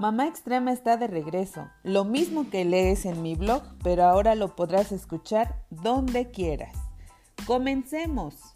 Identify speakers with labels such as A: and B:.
A: Mamá Extrema está de regreso, lo mismo que lees en mi blog, pero ahora lo podrás escuchar donde quieras. Comencemos.